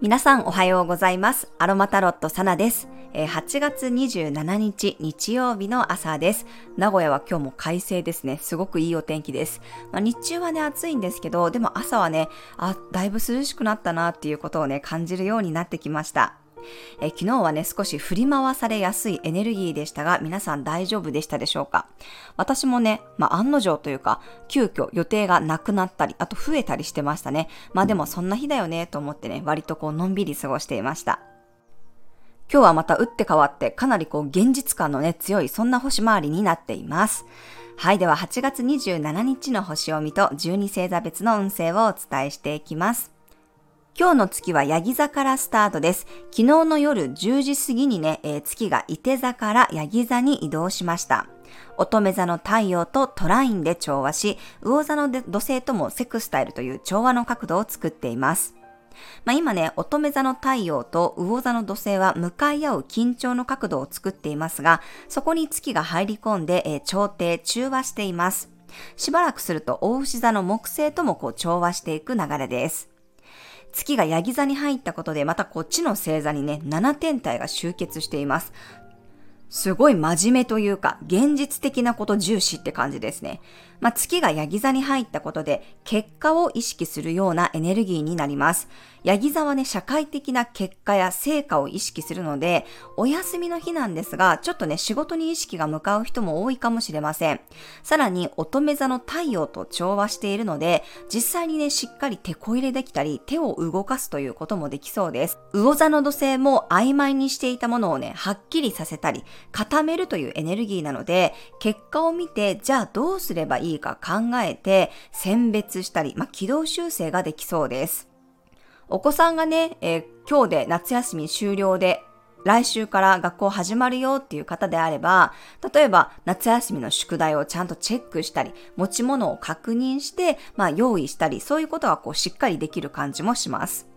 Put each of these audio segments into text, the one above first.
皆さんおはようございます。アロマタロットサナです。8月27日日曜日の朝です。名古屋は今日も快晴ですね。すごくいいお天気です。まあ、日中はね暑いんですけど、でも朝はね、あ、だいぶ涼しくなったなっていうことをね感じるようになってきました。え昨日はね、少し振り回されやすいエネルギーでしたが、皆さん大丈夫でしたでしょうか？私もね、まあ、案の定というか、急遽予定がなくなったり、あと増えたりしてましたね。まあでもそんな日だよね、と思ってね、割とこう、のんびり過ごしていました。今日はまた打って変わってかなりこう現実感のね強いそんな星回りになっています。はい。では8月27日の星を見と12星座別の運勢をお伝えしていきます。今日の月はヤギ座からスタートです。昨日の夜10時過ぎにね、えー、月が伊手座からヤギ座に移動しました。乙女座の太陽とトラインで調和し、魚座の土星ともセクスタイルという調和の角度を作っています。まあ、今ね、乙女座の太陽と魚座の土星は向かい合う緊張の角度を作っていますが、そこに月が入り込んで、えー、調停、中和しています。しばらくすると、大牛座の木星ともこう調和していく流れです。月がヤギ座に入ったことで、またこっちの星座にね、7天体が集結しています。すごい真面目というか、現実的なこと重視って感じですね。まあ、月がヤギ座に入ったことで、結果を意識するようなエネルギーになります。ヤギ座はね、社会的な結果や成果を意識するので、お休みの日なんですが、ちょっとね、仕事に意識が向かう人も多いかもしれません。さらに、乙女座の太陽と調和しているので、実際にね、しっかり手こ入れできたり、手を動かすということもできそうです。魚座の土星も曖昧にしていたものをね、はっきりさせたり、固めるというエネルギーなので、結果を見て、じゃあどうすればいいか考えて、選別したり、まあ、軌道修正ができそうです。お子さんがね、えー、今日で夏休み終了で来週から学校始まるよっていう方であれば、例えば夏休みの宿題をちゃんとチェックしたり、持ち物を確認して、まあ用意したり、そういうことがこうしっかりできる感じもします。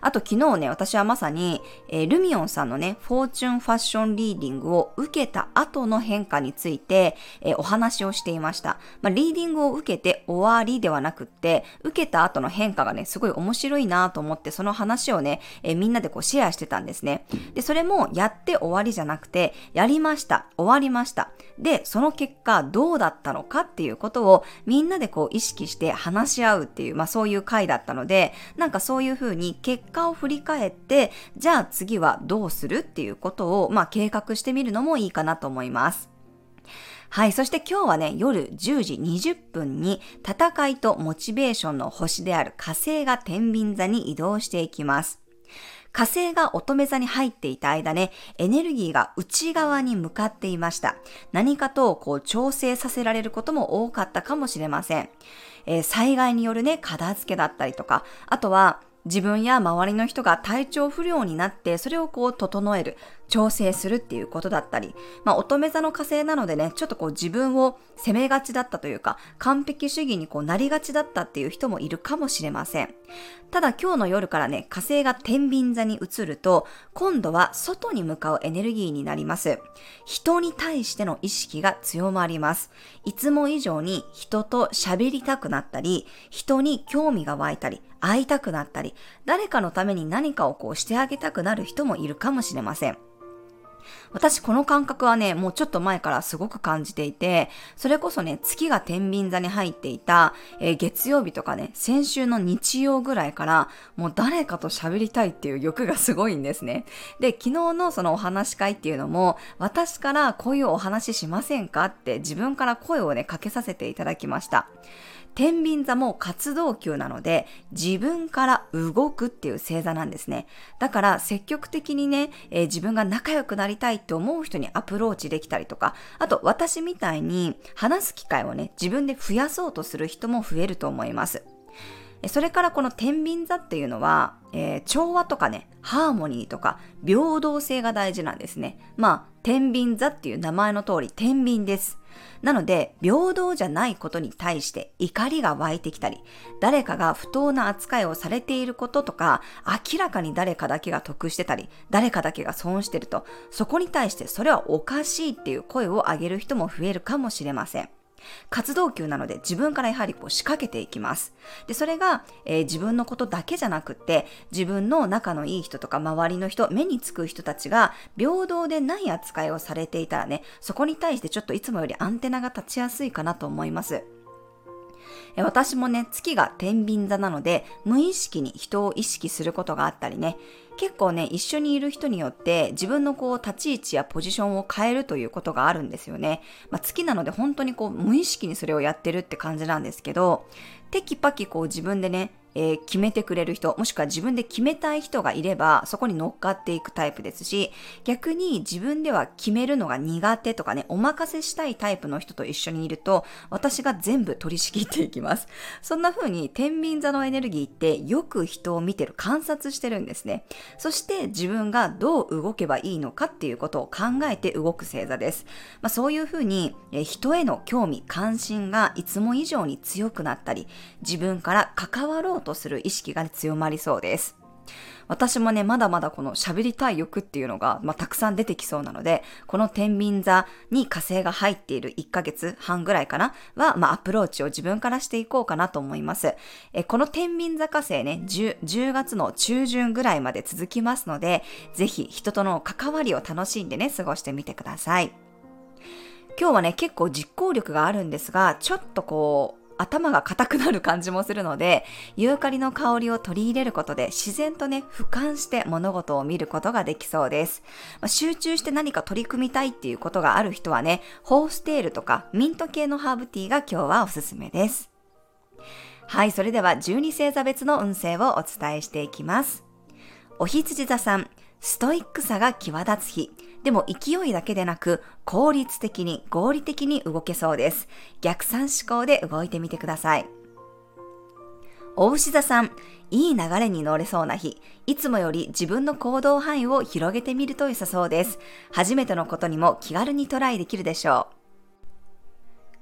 あと昨日ね、私はまさに、えー、ルミオンさんのね、フォーチュンファッションリーディングを受けた後の変化について、えー、お話をしていました。まあ、リーディングを受けて終わりではなくって、受けた後の変化がね、すごい面白いなと思って、その話をね、えー、みんなでこうシェアしてたんですね。で、それもやって終わりじゃなくて、やりました、終わりました。で、その結果どうだったのかっていうことをみんなでこう意識して話し合うっていう、まあそういう回だったので、なんかそういうふうに結果を振り返って、じゃあ次はどうするっていうことを、まあ、計画してみるのもいいかなと思います。はい。そして今日はね、夜10時20分に戦いとモチベーションの星である火星が天秤座に移動していきます。火星が乙女座に入っていた間ね、エネルギーが内側に向かっていました。何かとこう調整させられることも多かったかもしれません。えー、災害によるね、片付けだったりとか、あとは自分や周りの人が体調不良になって、それをこう整える。調整するっていうことだったり、まあ、乙女座の火星なのでね、ちょっとこう自分を責めがちだったというか、完璧主義にこうなりがちだったっていう人もいるかもしれません。ただ今日の夜からね、火星が天秤座に移ると、今度は外に向かうエネルギーになります。人に対しての意識が強まります。いつも以上に人と喋りたくなったり、人に興味が湧いたり、会いたくなったり、誰かのために何かをこうしてあげたくなる人もいるかもしれません。私この感覚はね、もうちょっと前からすごく感じていて、それこそね、月が天秤座に入っていた、えー、月曜日とかね、先週の日曜ぐらいから、もう誰かと喋りたいっていう欲がすごいんですね。で、昨日のそのお話し会っていうのも、私からこういうお話しませんかって自分から声をね、かけさせていただきました。天秤座も活動級なので自分から動くっていう星座なんですね。だから積極的にね、えー、自分が仲良くなりたいって思う人にアプローチできたりとか、あと私みたいに話す機会をね、自分で増やそうとする人も増えると思います。それからこの天秤座っていうのは、えー、調和とかね、ハーモニーとか平等性が大事なんですね。まあ、天秤座っていう名前の通り天秤です。なので、平等じゃないことに対して怒りが湧いてきたり、誰かが不当な扱いをされていることとか、明らかに誰かだけが得してたり、誰かだけが損してると、そこに対してそれはおかしいっていう声を上げる人も増えるかもしれません。活動級なので自分からやはりこう仕掛けていきます。で、それが、えー、自分のことだけじゃなくって、自分の仲のいい人とか周りの人、目につく人たちが平等でない扱いをされていたらね、そこに対してちょっといつもよりアンテナが立ちやすいかなと思います。私もね、月が天秤座なので、無意識に人を意識することがあったりね、結構ね、一緒にいる人によって自分のこう立ち位置やポジションを変えるということがあるんですよね。まあ、月なので本当にこう無意識にそれをやってるって感じなんですけど、テキパキこう自分でね、えー、決めてくれる人、もしくは自分で決めたい人がいれば、そこに乗っかっていくタイプですし、逆に自分では決めるのが苦手とかね、お任せしたいタイプの人と一緒にいると、私が全部取り仕切っていきます。そんな風に、天秤座のエネルギーってよく人を見てる、観察してるんですね。そして自分がどう動けばいいのかっていうことを考えて動く星座です。まあ、そういう風に、え人への興味、関心がいつも以上に強くなったり、自分から関わろうとする意識が強まりそうです。私もね、まだまだこの喋りたい欲っていうのが、まあ、たくさん出てきそうなので、この天秤座に火星が入っている1ヶ月半ぐらいかなは、まあ、アプローチを自分からしていこうかなと思います。えこの天秤座火星ね10、10月の中旬ぐらいまで続きますので、ぜひ人との関わりを楽しんでね、過ごしてみてください。今日はね、結構実行力があるんですが、ちょっとこう、頭が硬くなる感じもするので、ユーカリの香りを取り入れることで自然とね、俯瞰して物事を見ることができそうです。まあ、集中して何か取り組みたいっていうことがある人はね、ホーステールとかミント系のハーブティーが今日はおすすめです。はい、それでは12星座別の運勢をお伝えしていきます。お羊座さん、ストイックさが際立つ日。でも勢いだけでなく効率的に合理的に動けそうです。逆算思考で動いてみてください。お牛座さん、いい流れに乗れそうな日、いつもより自分の行動範囲を広げてみると良さそうです。初めてのことにも気軽にトライできるでしょう。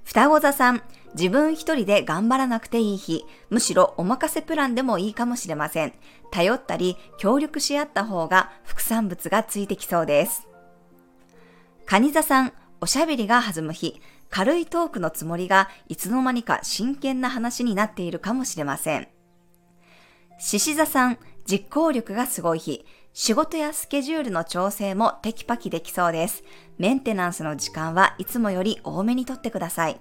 双子座さん、自分一人で頑張らなくていい日、むしろお任せプランでもいいかもしれません。頼ったり協力し合った方が副産物がついてきそうです。蟹座さん、おしゃべりが弾む日、軽いトークのつもりがいつの間にか真剣な話になっているかもしれません。獅子座さん、実行力がすごい日、仕事やスケジュールの調整もテキパキできそうです。メンテナンスの時間はいつもより多めにとってください。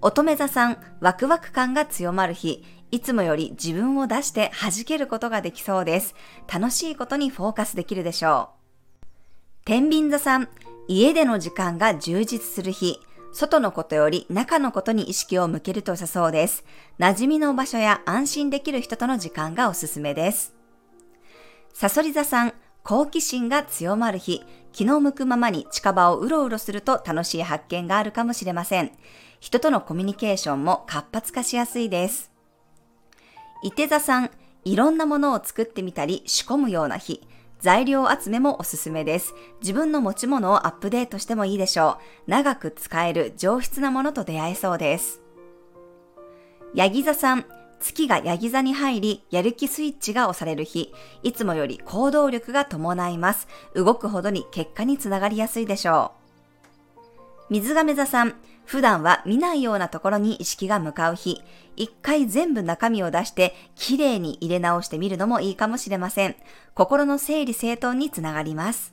乙女座さん、ワクワク感が強まる日、いつもより自分を出して弾けることができそうです。楽しいことにフォーカスできるでしょう。天秤座さん、家での時間が充実する日、外のことより中のことに意識を向けると良さそうです。馴染みの場所や安心できる人との時間がおすすめです。サソリ座さん、好奇心が強まる日、気の向くままに近場をうろうろすると楽しい発見があるかもしれません。人とのコミュニケーションも活発化しやすいです。伊手座さん、いろんなものを作ってみたり仕込むような日、材料集めもおすすめです。自分の持ち物をアップデートしてもいいでしょう。長く使える上質なものと出会えそうです。ヤギ座さん、月がヤギ座に入り、やる気スイッチが押される日、いつもより行動力が伴います。動くほどに結果につながりやすいでしょう。水亀座さん、普段は見ないようなところに意識が向かう日、一回全部中身を出してきれいに入れ直してみるのもいいかもしれません。心の整理整頓につながります。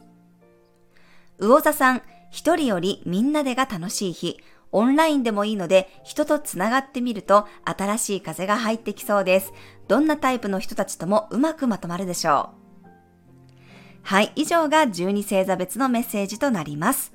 魚座さん、一人よりみんなでが楽しい日、オンラインでもいいので人とつながってみると新しい風が入ってきそうです。どんなタイプの人たちともうまくまとまるでしょう。はい、以上が12星座別のメッセージとなります。